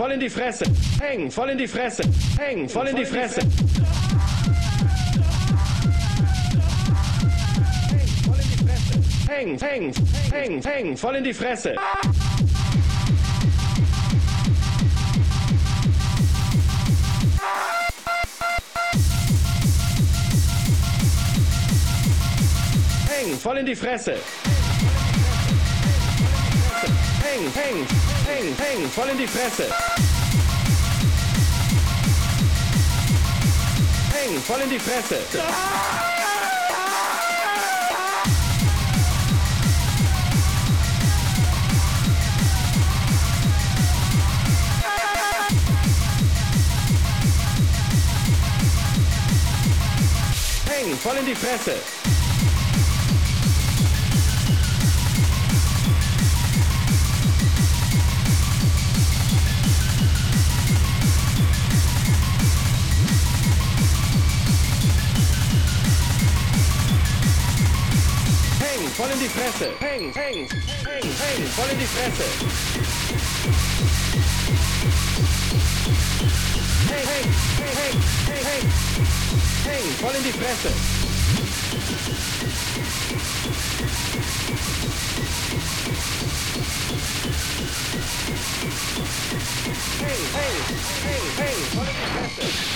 voll in die Fresse. Hängen, voll in die Fresse. Hängen, voll in die Fresse. Hängen, hängen, hängen, hängen, voll in die Fresse. Hängen, voll in die Fresse. Hängen, hängen hängen, hängen, voll in die Fresse. Hängen, voll in die Fresse. Hängen, voll in die Fresse. Hängen, voll in die Fresse. Hängen, hängen, hängen, hängen, voll in die Fresse. Hängen, hängen, hängen, hängen, hängen, hängen, voll in die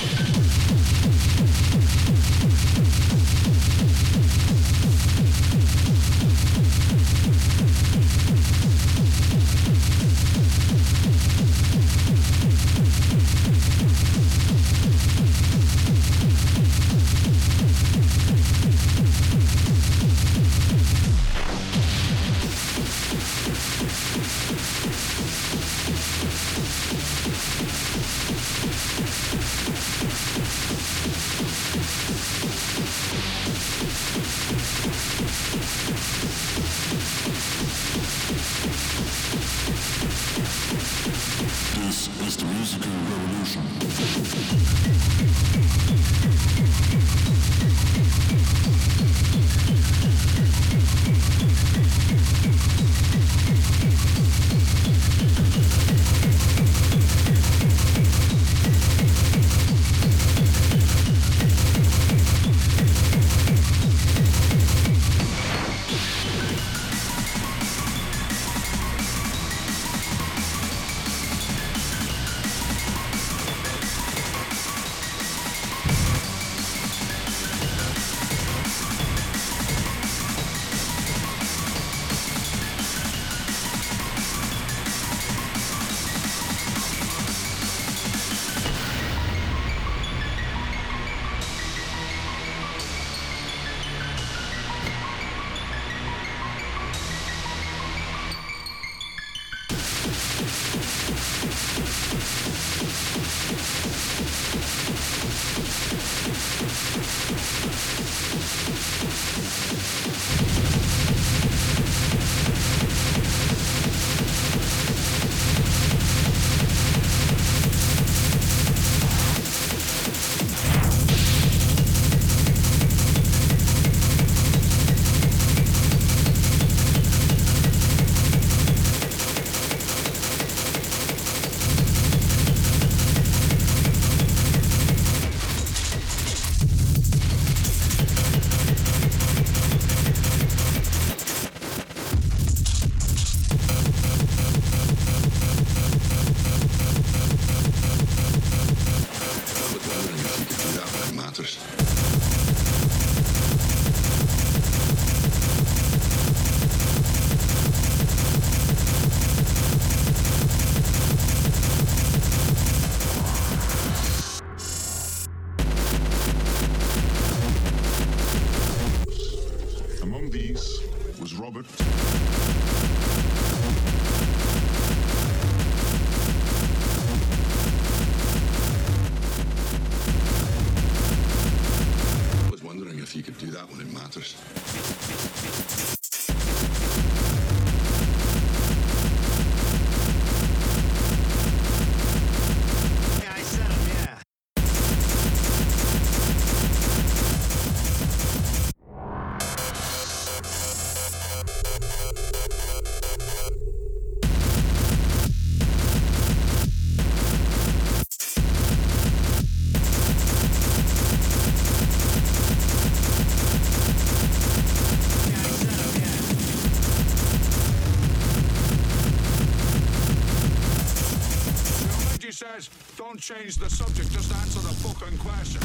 change the subject, just answer the fucking question.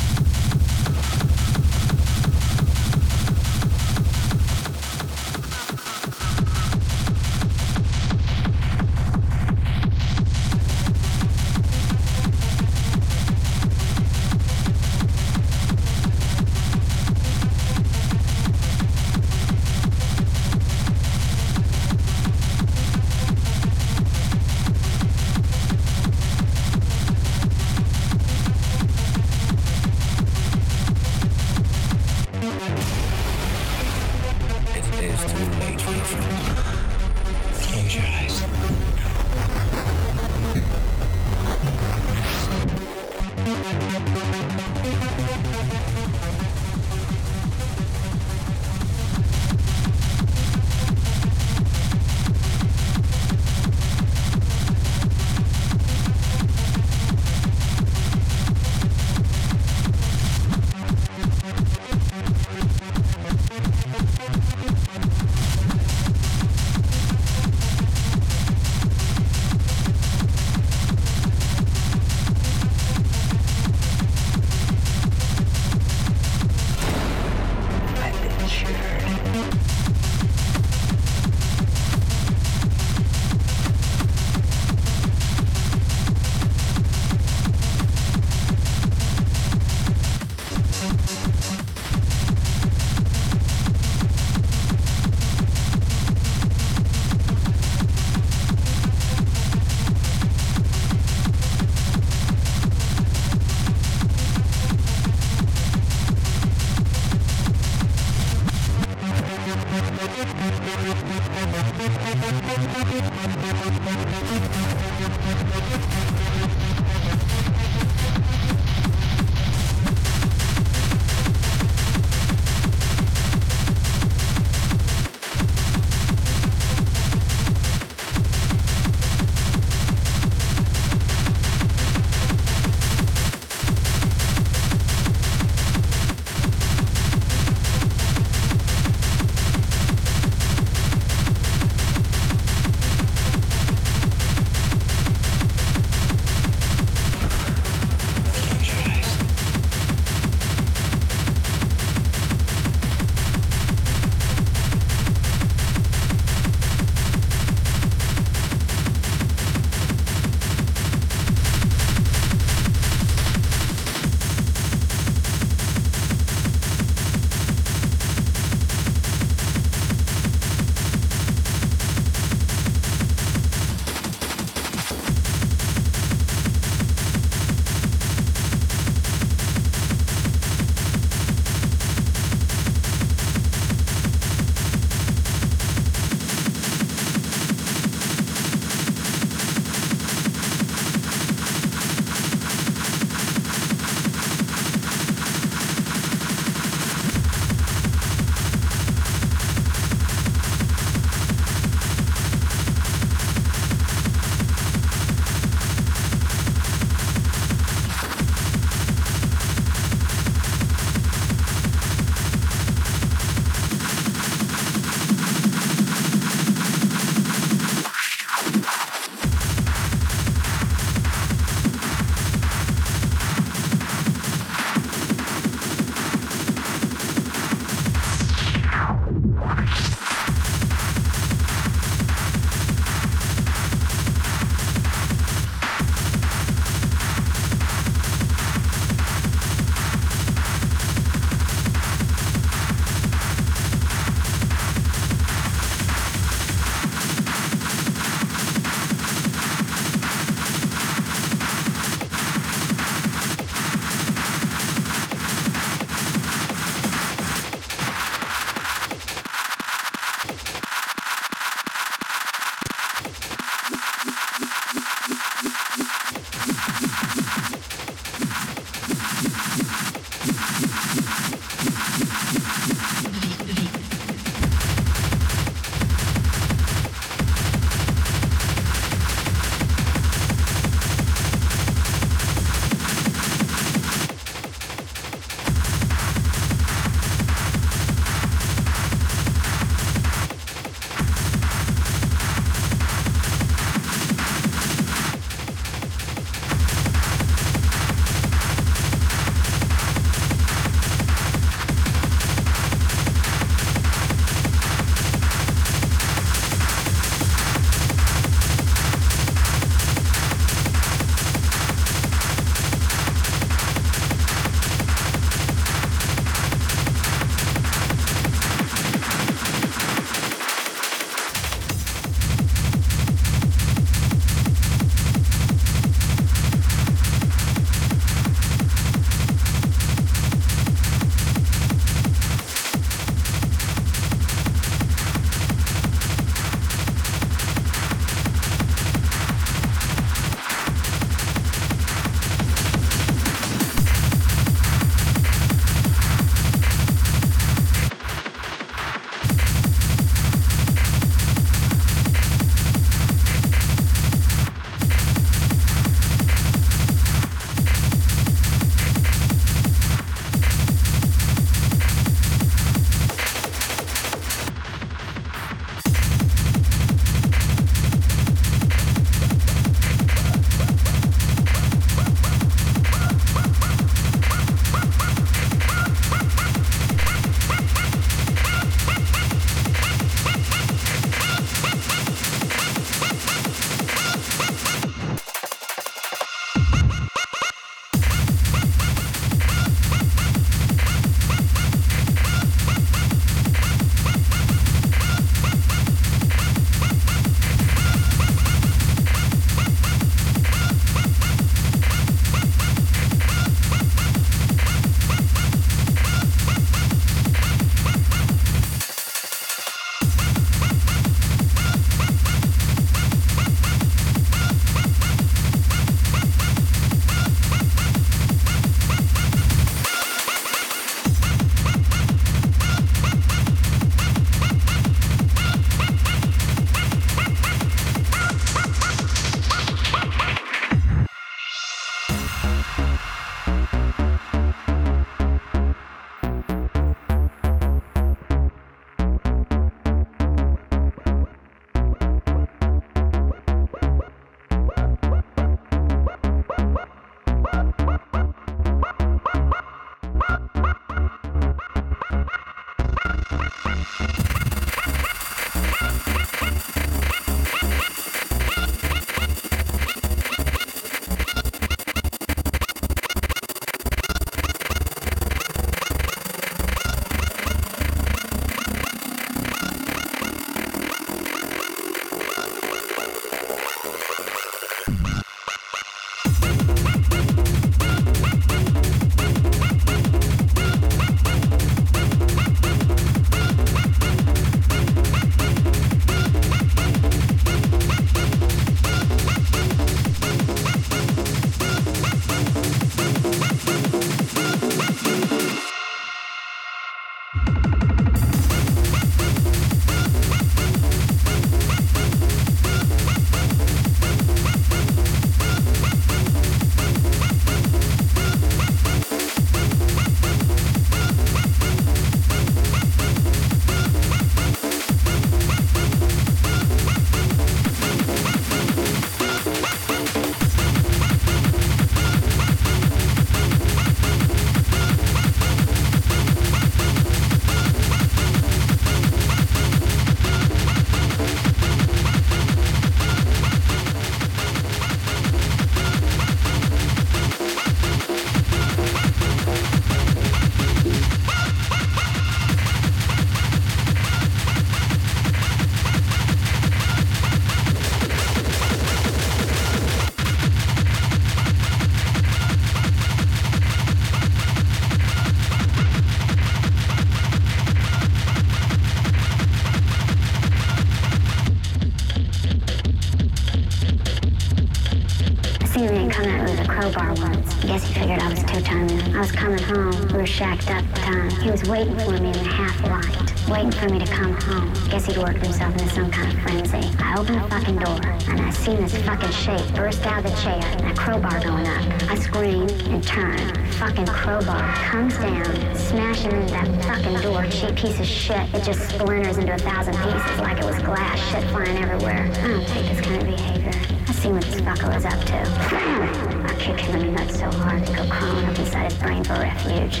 Shacked up the uh, time. He was waiting for me in the half light, waiting for me to come home. Guess he'd worked himself into some kind of frenzy. I opened the fucking door, and I seen this fucking shape burst out of the chair, and a crowbar going up. I screamed and turned. Fucking crowbar comes down, smashing into that fucking door. Cheap piece of shit. It just splinters into a thousand pieces like it was glass. Shit flying everywhere. I don't take this kind of behavior. I seen what this fucker was up to. I kicked him in the nuts so hard he go crawling up inside his brain for refuge.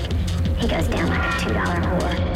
He goes down like a two dollar whore.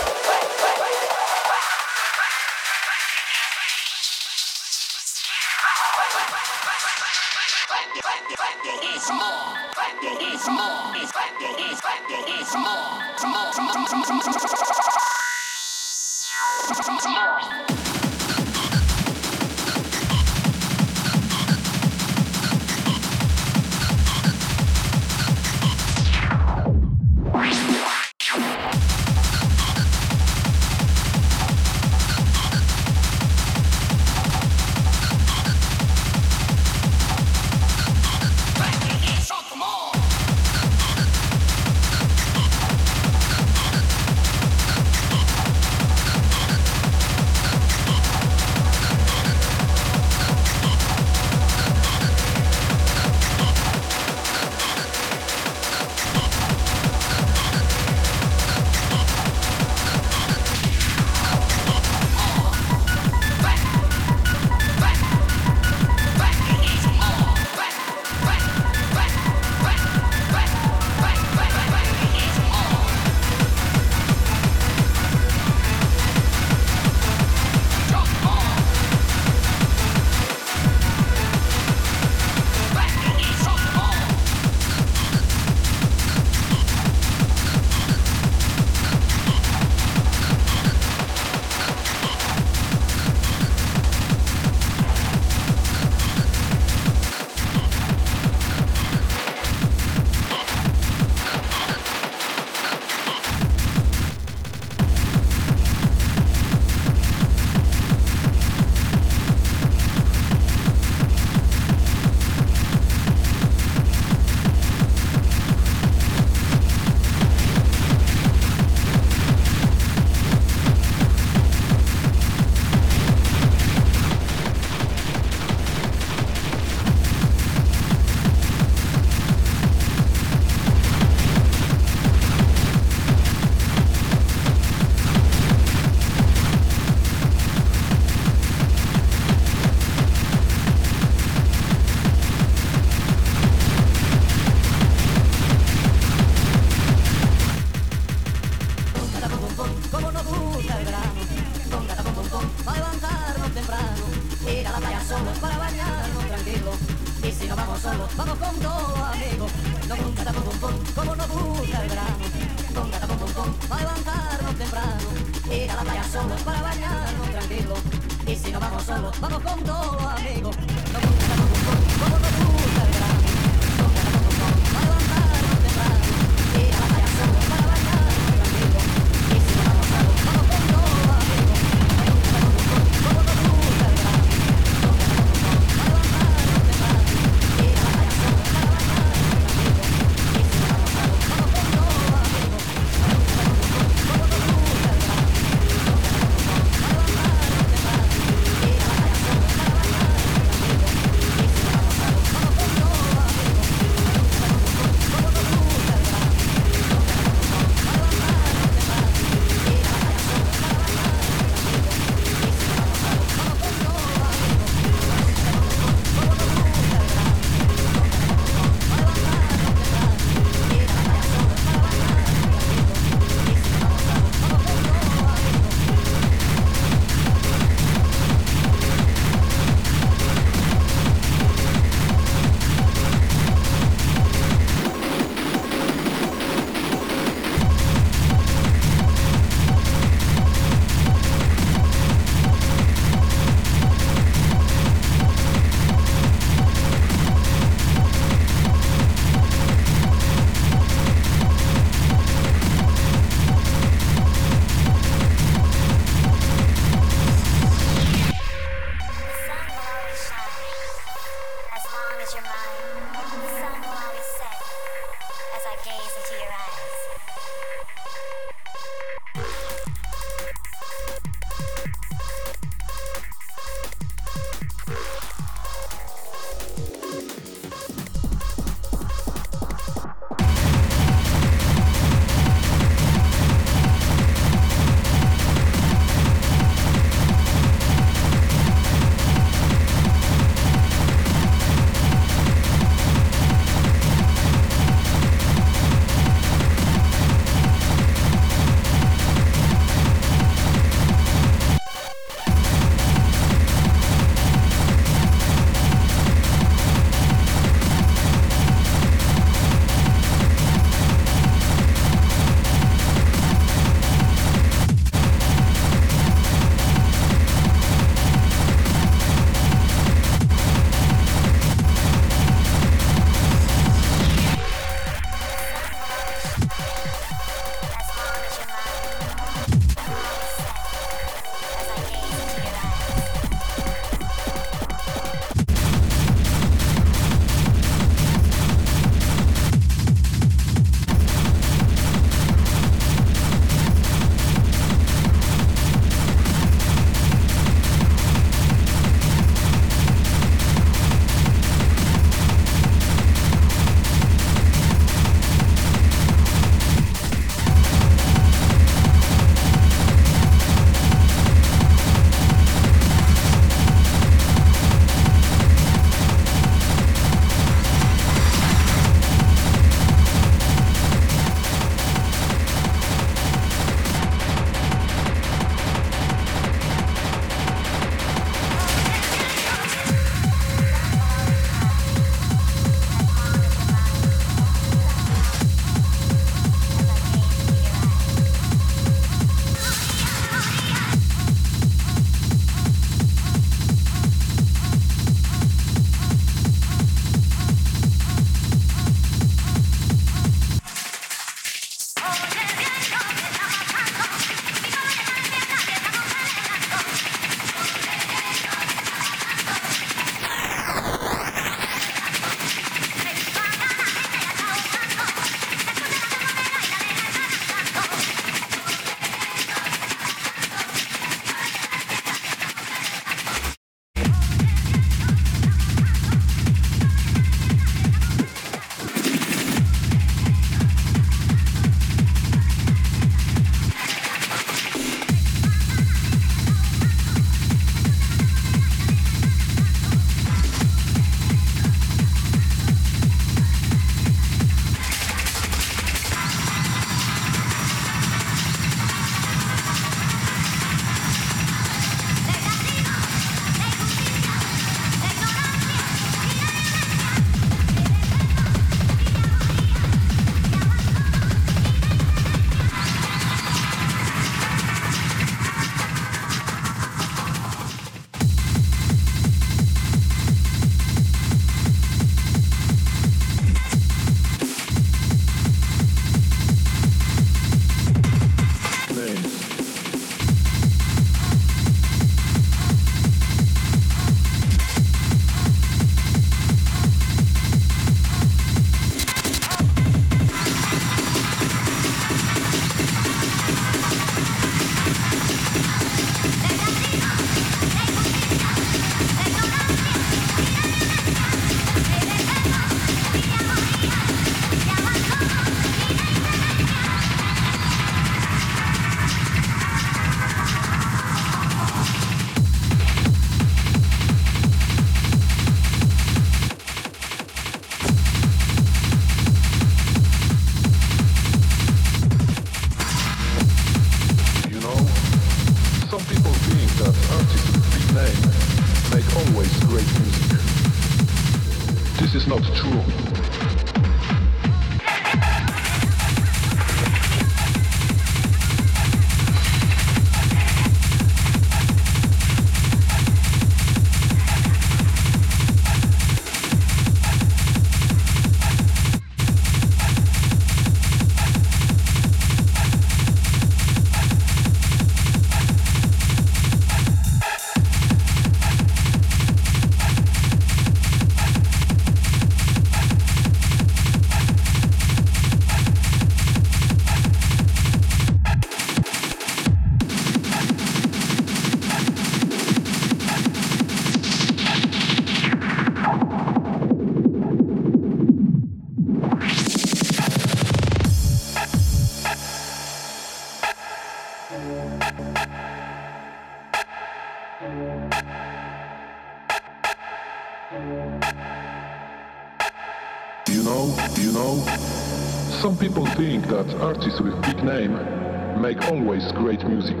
Always great music.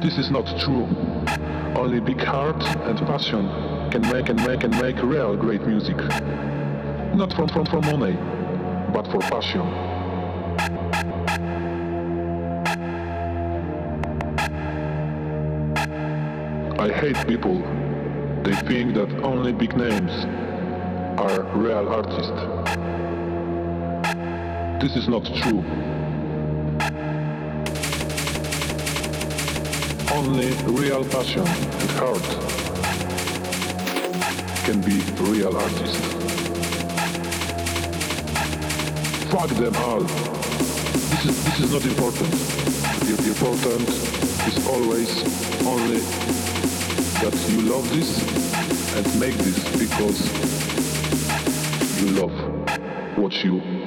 This is not true. Only big heart and passion can make and make and make real great music. Not from from for money, but for passion. I hate people. They think that only big names are real artists. This is not true. Only real passion and heart can be real artists. Fuck them all. This is, this is not important. The important is always only that you love this and make this because you love what you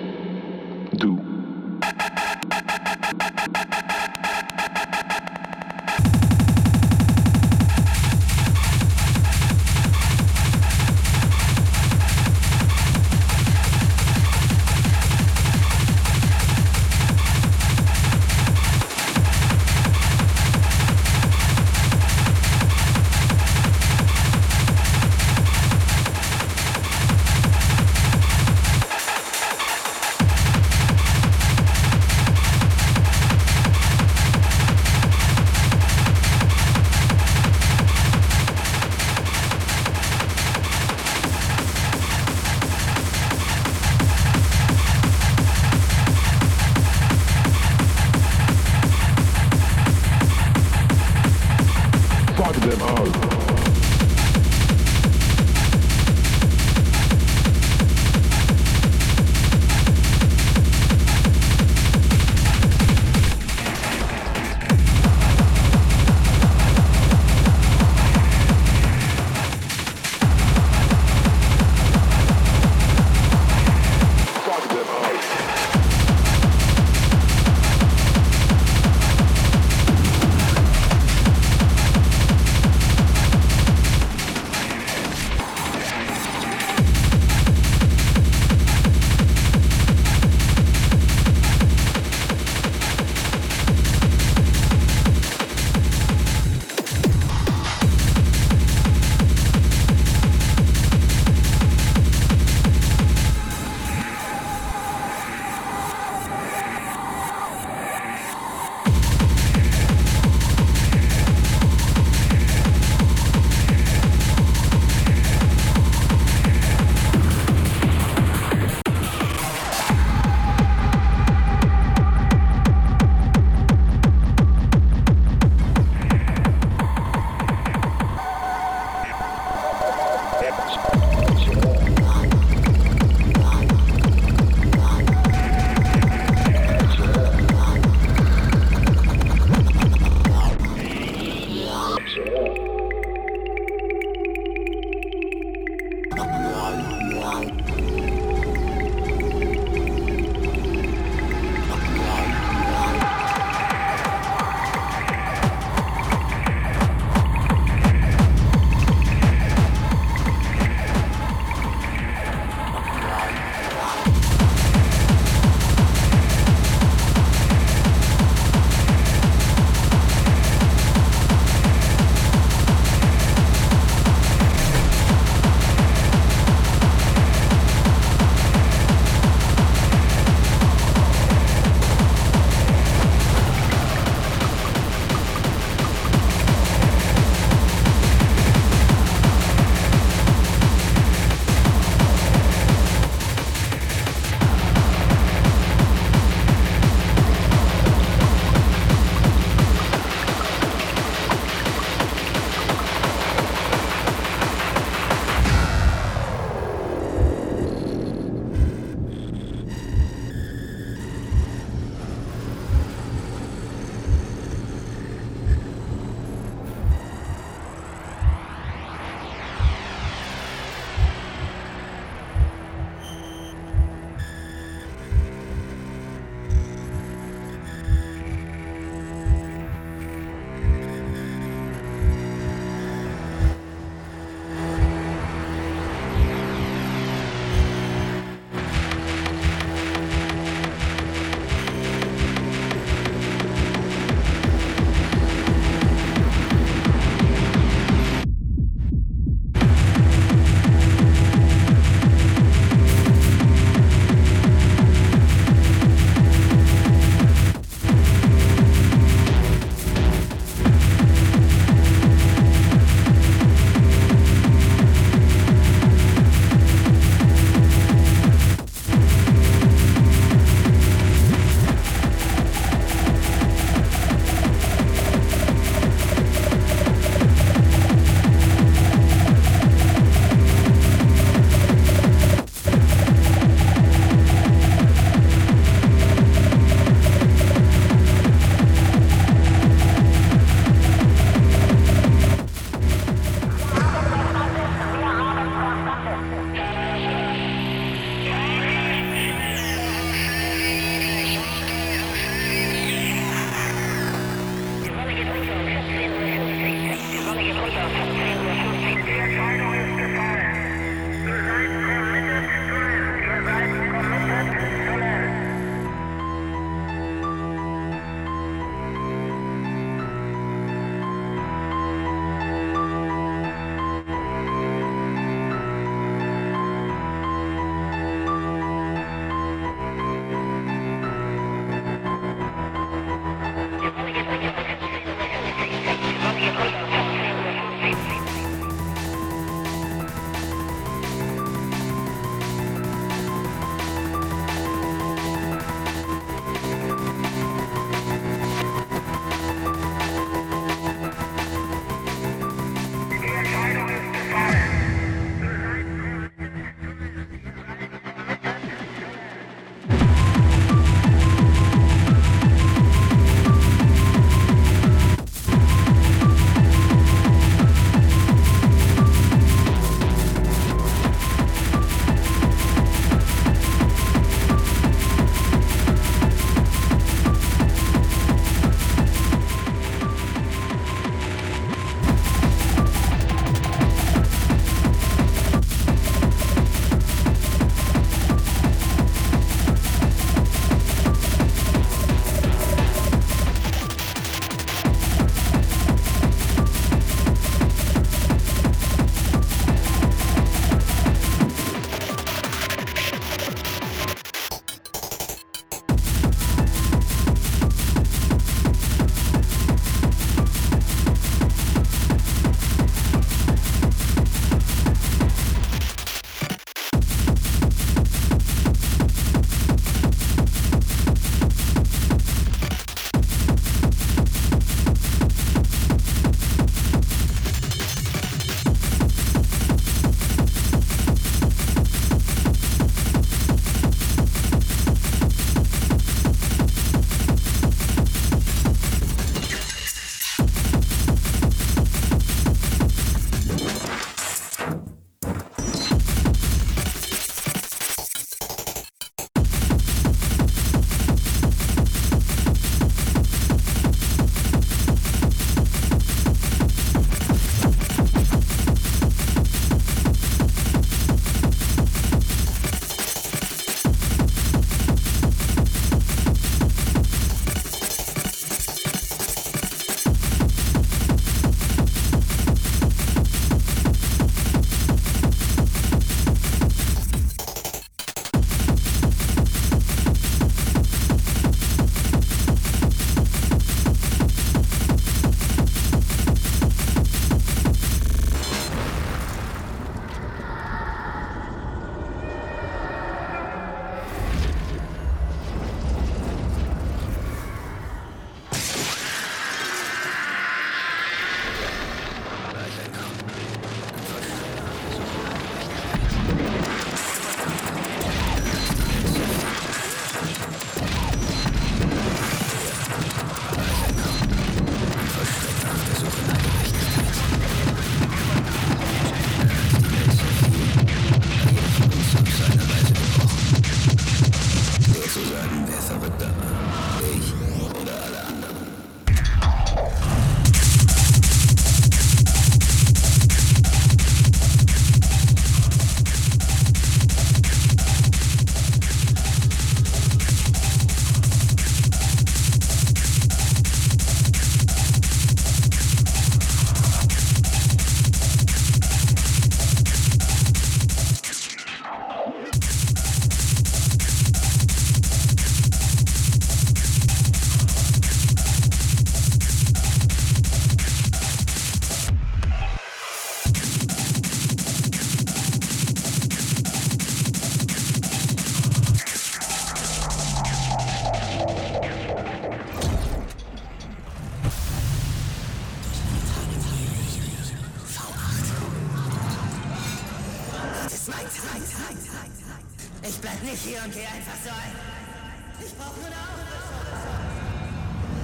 Ich brauch nur eine Augenbeschau.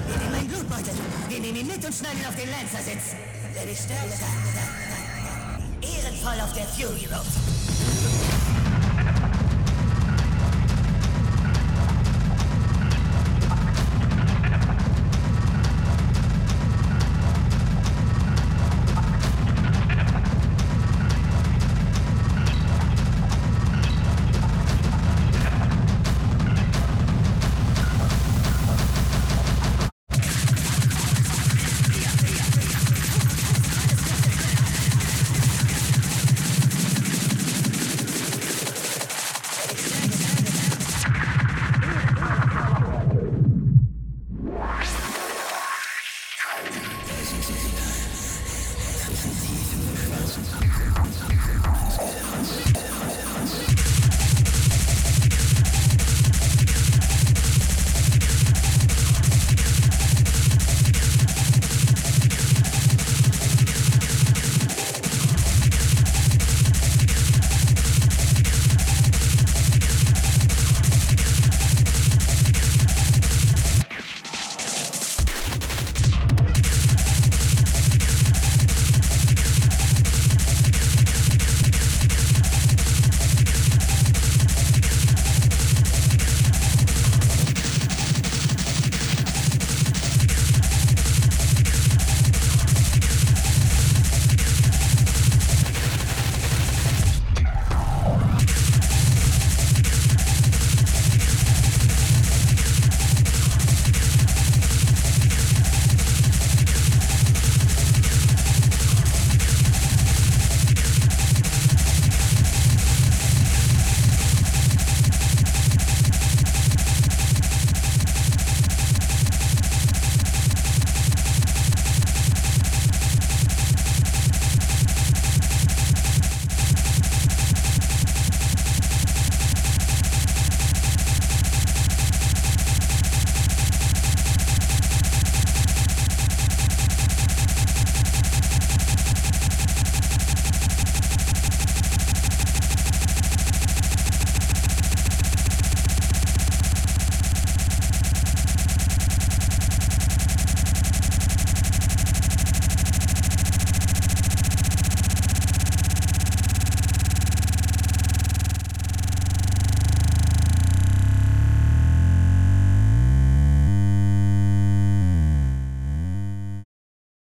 Wir nehmen meinen Blutbeutel. Wir nehmen ihn mit und schneiden ihn auf den Lancer-Sitz. Wer dich stellt, ehrenvoll auf der Fury Road.